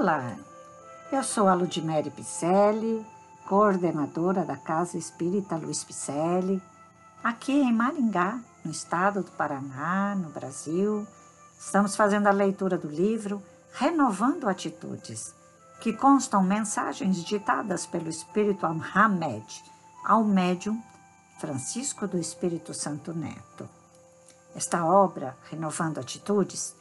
Olá, eu sou a Ludmere Picelli, coordenadora da Casa Espírita Luiz Picelli, aqui em Maringá, no estado do Paraná, no Brasil. Estamos fazendo a leitura do livro Renovando Atitudes, que constam mensagens ditadas pelo Espírito Hamed ao médium Francisco do Espírito Santo Neto. Esta obra, Renovando Atitudes,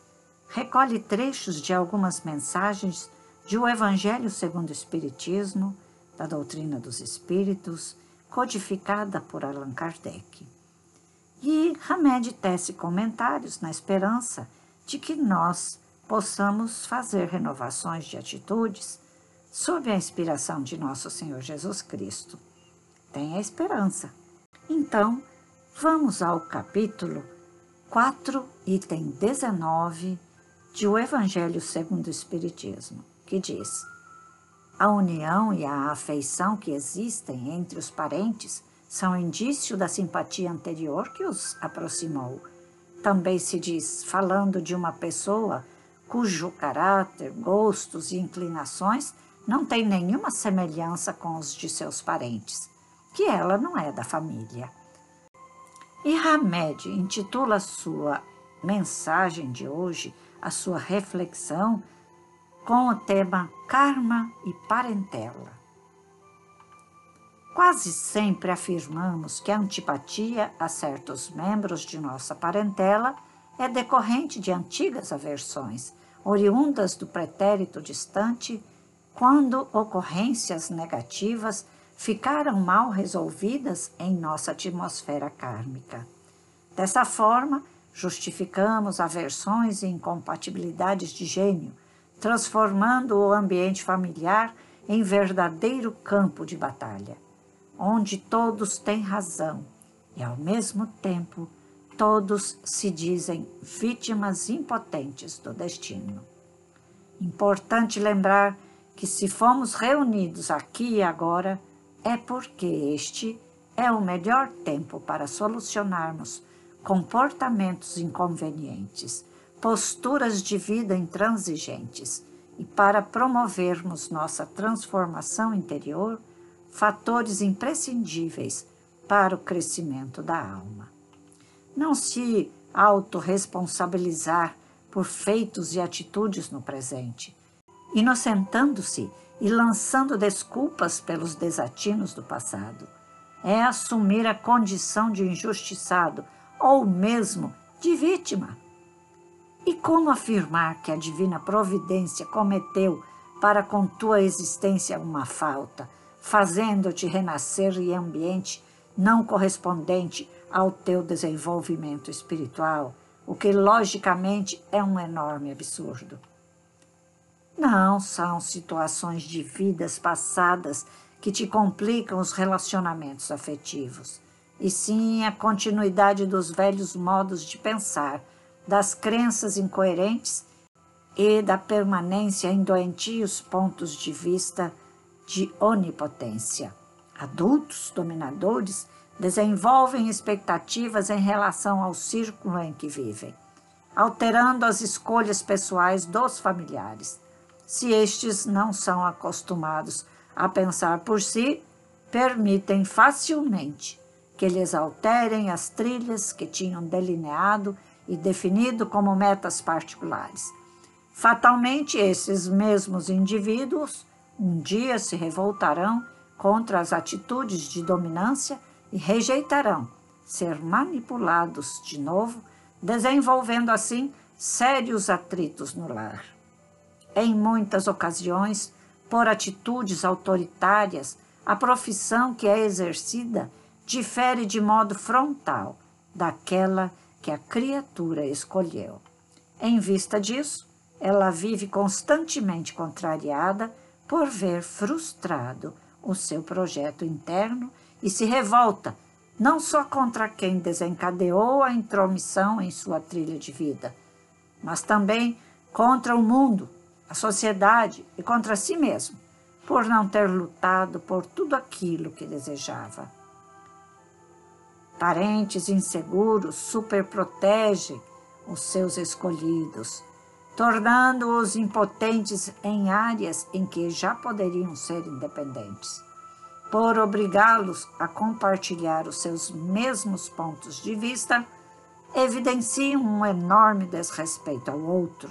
recolhe trechos de algumas mensagens de O Evangelho segundo o Espiritismo, da doutrina dos Espíritos, codificada por Allan Kardec. E Hamed tece comentários na esperança de que nós possamos fazer renovações de atitudes sob a inspiração de nosso Senhor Jesus Cristo. Tenha esperança. Então, vamos ao capítulo 4, item 19 de O Evangelho segundo o Espiritismo, que diz: A união e a afeição que existem entre os parentes são indício da simpatia anterior que os aproximou. Também se diz, falando de uma pessoa cujo caráter, gostos e inclinações não têm nenhuma semelhança com os de seus parentes, que ela não é da família. E Hamed intitula sua mensagem de hoje a sua reflexão com o tema Karma e Parentela. Quase sempre afirmamos que a antipatia a certos membros de nossa parentela é decorrente de antigas aversões, oriundas do pretérito distante, quando ocorrências negativas ficaram mal resolvidas em nossa atmosfera kármica. Dessa forma, Justificamos aversões e incompatibilidades de gênio, transformando o ambiente familiar em verdadeiro campo de batalha, onde todos têm razão e, ao mesmo tempo, todos se dizem vítimas impotentes do destino. Importante lembrar que, se fomos reunidos aqui e agora, é porque este é o melhor tempo para solucionarmos comportamentos inconvenientes, posturas de vida intransigentes e para promovermos nossa transformação interior, fatores imprescindíveis para o crescimento da alma. Não se autorresponsabilizar por feitos e atitudes no presente, inocentando-se e lançando desculpas pelos desatinos do passado. É assumir a condição de injustiçado ou mesmo de vítima. E como afirmar que a divina providência cometeu para com tua existência uma falta, fazendo-te renascer em ambiente não correspondente ao teu desenvolvimento espiritual, o que logicamente é um enorme absurdo. Não são situações de vidas passadas que te complicam os relacionamentos afetivos e sim a continuidade dos velhos modos de pensar, das crenças incoerentes e da permanência em doentios pontos de vista de onipotência. Adultos dominadores desenvolvem expectativas em relação ao círculo em que vivem, alterando as escolhas pessoais dos familiares. Se estes não são acostumados a pensar por si, permitem facilmente que lhes alterem as trilhas que tinham delineado e definido como metas particulares. Fatalmente, esses mesmos indivíduos um dia se revoltarão contra as atitudes de dominância e rejeitarão ser manipulados de novo, desenvolvendo assim sérios atritos no lar. Em muitas ocasiões, por atitudes autoritárias, a profissão que é exercida difere de modo frontal daquela que a criatura escolheu. Em vista disso, ela vive constantemente contrariada por ver frustrado o seu projeto interno e se revolta não só contra quem desencadeou a intromissão em sua trilha de vida, mas também contra o mundo, a sociedade e contra si mesmo, por não ter lutado por tudo aquilo que desejava. Parentes inseguros superprotegem os seus escolhidos, tornando-os impotentes em áreas em que já poderiam ser independentes. Por obrigá-los a compartilhar os seus mesmos pontos de vista, evidenciam um enorme desrespeito ao outro,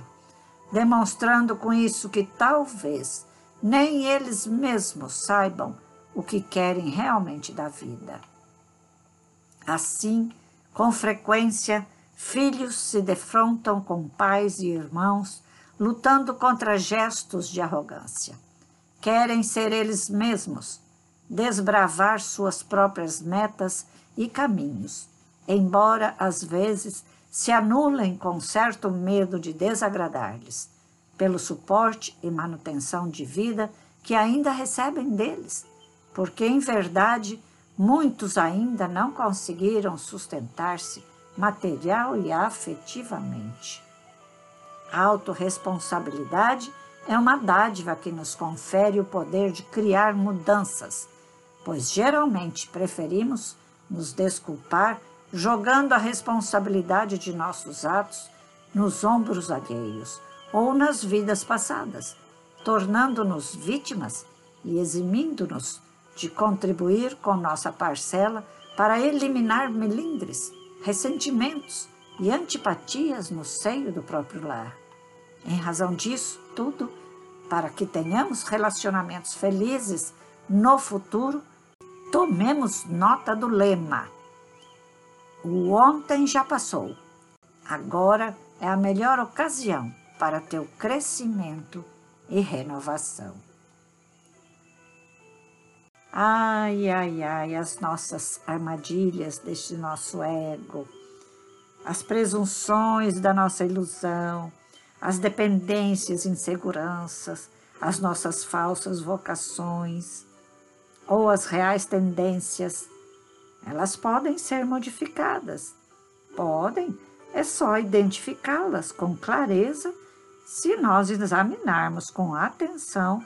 demonstrando com isso que talvez nem eles mesmos saibam o que querem realmente da vida. Assim, com frequência, filhos se defrontam com pais e irmãos, lutando contra gestos de arrogância. Querem ser eles mesmos, desbravar suas próprias metas e caminhos, embora às vezes se anulem com certo medo de desagradar-lhes, pelo suporte e manutenção de vida que ainda recebem deles, porque em verdade muitos ainda não conseguiram sustentar-se material e afetivamente. A autorresponsabilidade é uma dádiva que nos confere o poder de criar mudanças, pois geralmente preferimos nos desculpar jogando a responsabilidade de nossos atos nos ombros alheios ou nas vidas passadas, tornando-nos vítimas e eximindo-nos de contribuir com nossa parcela para eliminar melindres, ressentimentos e antipatias no seio do próprio lar. Em razão disso, tudo, para que tenhamos relacionamentos felizes no futuro, tomemos nota do lema: O ontem já passou, agora é a melhor ocasião para teu crescimento e renovação. Ai, ai, ai, as nossas armadilhas deste nosso ego, as presunções da nossa ilusão, as dependências, inseguranças, as nossas falsas vocações ou as reais tendências, elas podem ser modificadas. Podem, é só identificá-las com clareza se nós examinarmos com atenção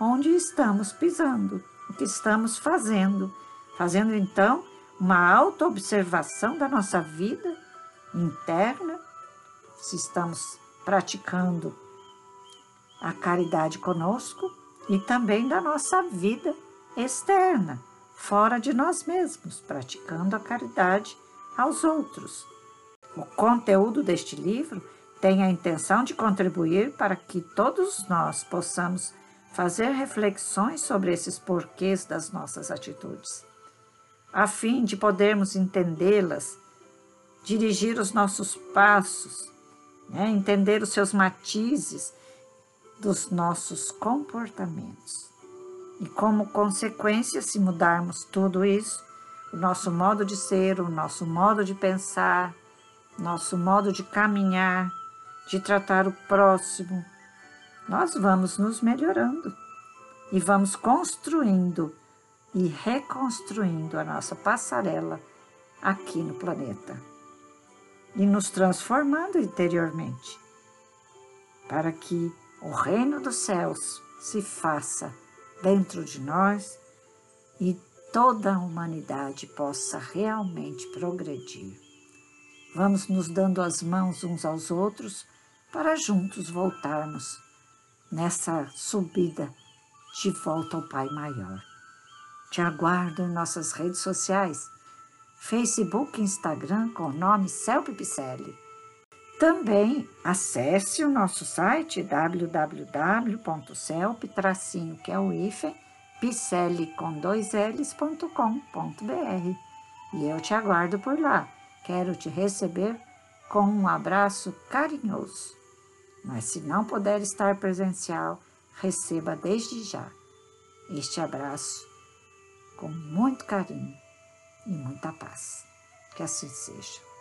onde estamos pisando o que estamos fazendo, fazendo então uma autoobservação da nossa vida interna, se estamos praticando a caridade conosco e também da nossa vida externa, fora de nós mesmos, praticando a caridade aos outros. O conteúdo deste livro tem a intenção de contribuir para que todos nós possamos fazer reflexões sobre esses porquês das nossas atitudes, a fim de podermos entendê-las, dirigir os nossos passos, né? entender os seus matizes dos nossos comportamentos. E como consequência, se mudarmos tudo isso, o nosso modo de ser, o nosso modo de pensar, nosso modo de caminhar, de tratar o próximo, nós vamos nos melhorando e vamos construindo e reconstruindo a nossa passarela aqui no planeta e nos transformando interiormente para que o reino dos céus se faça dentro de nós e toda a humanidade possa realmente progredir. Vamos nos dando as mãos uns aos outros para juntos voltarmos nessa subida de volta ao Pai Maior. Te aguardo em nossas redes sociais, Facebook e Instagram com o nome Celpe Picelli. Também acesse o nosso site www.celpe, que é o com dois. E eu te aguardo por lá. Quero te receber com um abraço carinhoso. Mas se não puder estar presencial, receba desde já este abraço com muito carinho e muita paz. Que assim seja.